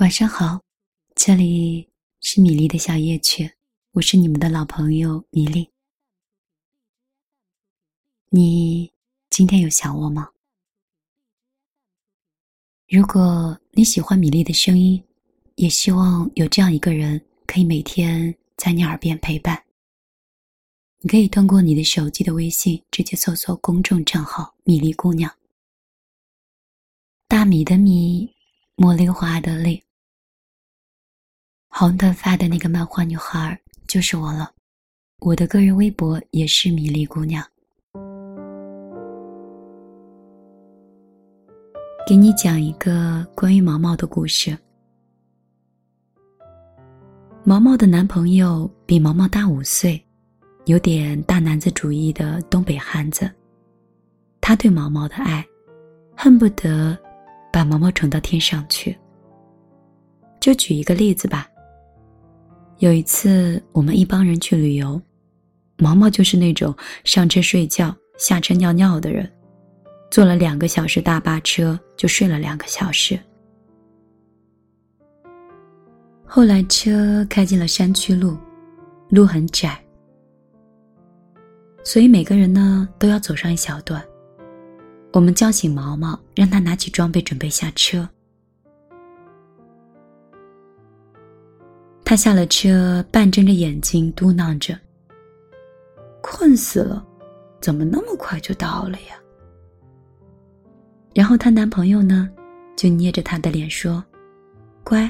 晚上好，这里是米粒的小夜曲，我是你们的老朋友米粒。你今天有想我吗？如果你喜欢米粒的声音，也希望有这样一个人可以每天在你耳边陪伴。你可以通过你的手机的微信直接搜索公众账号“米粒姑娘”，大米的米，茉莉花的莉。红头发的那个漫画女孩就是我了，我的个人微博也是米粒姑娘。给你讲一个关于毛毛的故事。毛毛的男朋友比毛毛大五岁，有点大男子主义的东北汉子。他对毛毛的爱，恨不得把毛毛宠到天上去。就举一个例子吧。有一次，我们一帮人去旅游，毛毛就是那种上车睡觉、下车尿尿的人，坐了两个小时大巴车就睡了两个小时。后来车开进了山区路，路很窄，所以每个人呢都要走上一小段。我们叫醒毛毛，让他拿起装备准备下车。他下了车，半睁着眼睛嘟囔着：“困死了，怎么那么快就到了呀？”然后她男朋友呢，就捏着她的脸说：“乖，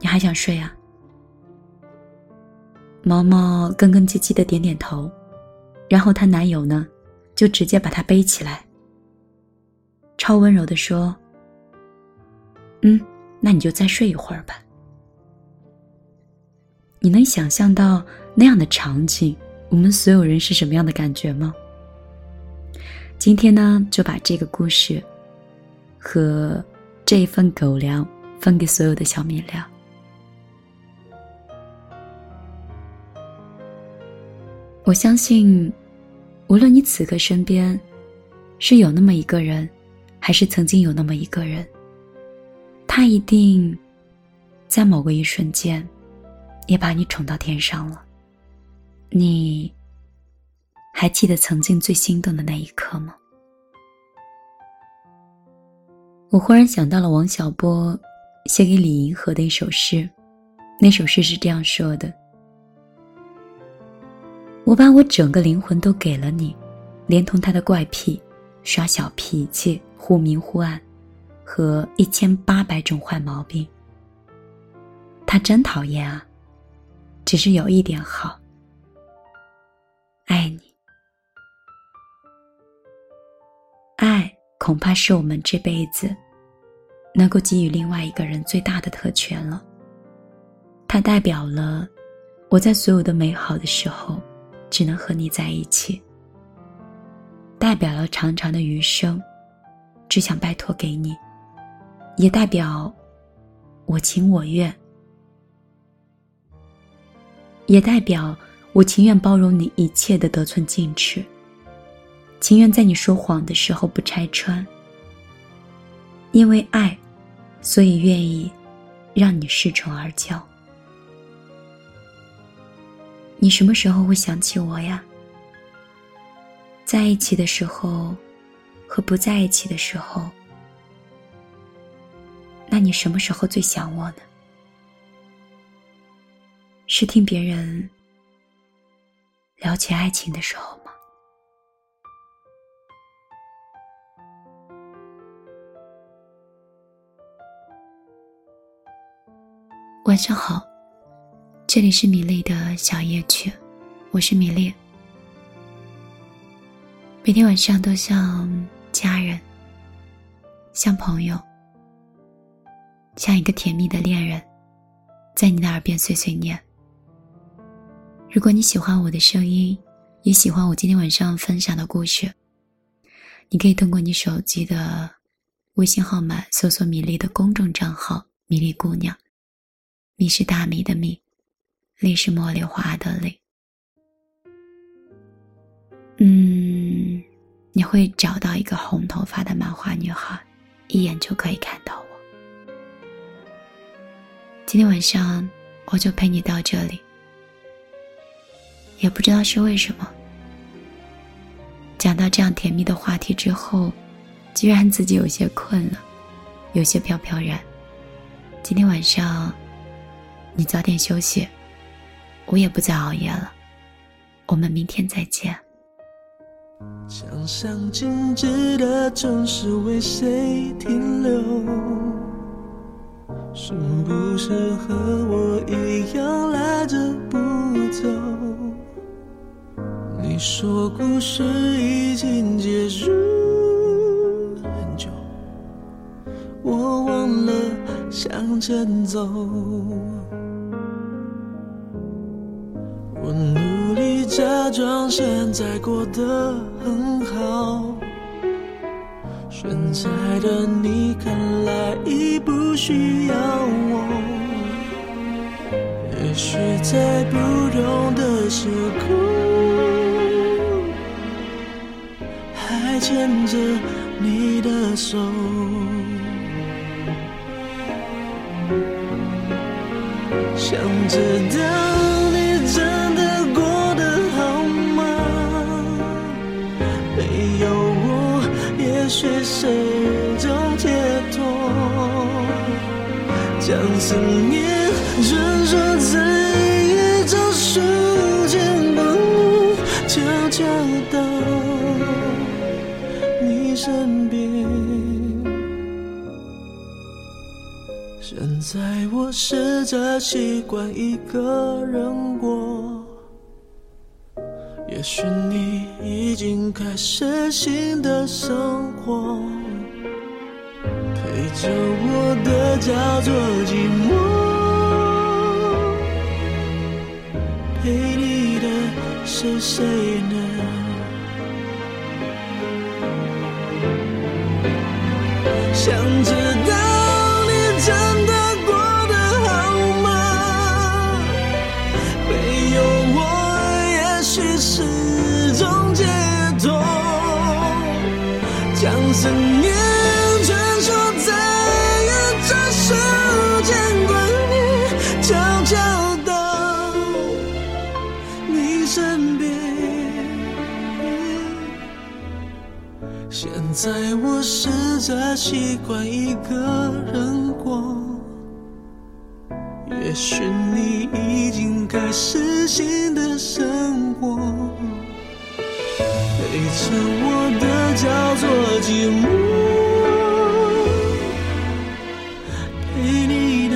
你还想睡啊？”毛毛更更唧唧的点点头，然后她男友呢，就直接把她背起来，超温柔的说：“嗯，那你就再睡一会儿吧。”你能想象到那样的场景，我们所有人是什么样的感觉吗？今天呢，就把这个故事和这一份狗粮分给所有的小米粮。我相信，无论你此刻身边是有那么一个人，还是曾经有那么一个人，他一定在某个一瞬间。也把你宠到天上了。你还记得曾经最心动的那一刻吗？我忽然想到了王小波写给李银河的一首诗，那首诗是这样说的：“我把我整个灵魂都给了你，连同他的怪癖、耍小脾气、忽明忽暗，和一千八百种坏毛病。他真讨厌啊！”只是有一点好，爱你。爱恐怕是我们这辈子能够给予另外一个人最大的特权了。它代表了我在所有的美好的时候只能和你在一起，代表了长长的余生只想拜托给你，也代表我情我愿。也代表我情愿包容你一切的得寸进尺，情愿在你说谎的时候不拆穿。因为爱，所以愿意让你恃宠而骄。你什么时候会想起我呀？在一起的时候，和不在一起的时候，那你什么时候最想我呢？是听别人聊起爱情的时候吗？晚上好，这里是米粒的小夜曲，我是米粒。每天晚上都像家人，像朋友，像一个甜蜜的恋人，在你的耳边碎碎念。如果你喜欢我的声音，也喜欢我今天晚上分享的故事，你可以通过你手机的微信号码搜索米粒的公众账号“米粒姑娘”，米是大米的米，粒是茉莉花的粒。嗯，你会找到一个红头发的漫画女孩，一眼就可以看到我。今天晚上我就陪你到这里。也不知道是为什么，讲到这样甜蜜的话题之后，居然自己有些困了，有些飘飘然。今天晚上，你早点休息，我也不再熬夜了。我们明天再见。想象静止的城市为谁停留？是不是和我一样赖着不走？你说故事已经结束很久，我忘了向前走。我努力假装现在过得很好，现在的你看来已不需要我。也许在不同的时空，还牵着你的手。想知道你真的过得好吗？没有我也许是一种解脱？将思念传说在身边。现在我试着习惯一个人过。也许你已经开始新的生活，陪着我的叫做寂寞，陪你的是谁呢？想知道着习惯一个人过，也许你已经开始新的生活。陪着我的叫做寂寞，陪你的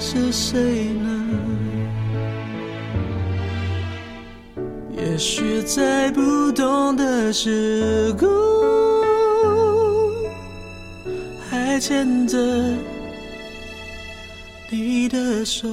是谁呢？也许在不同的时空，牵着你的手。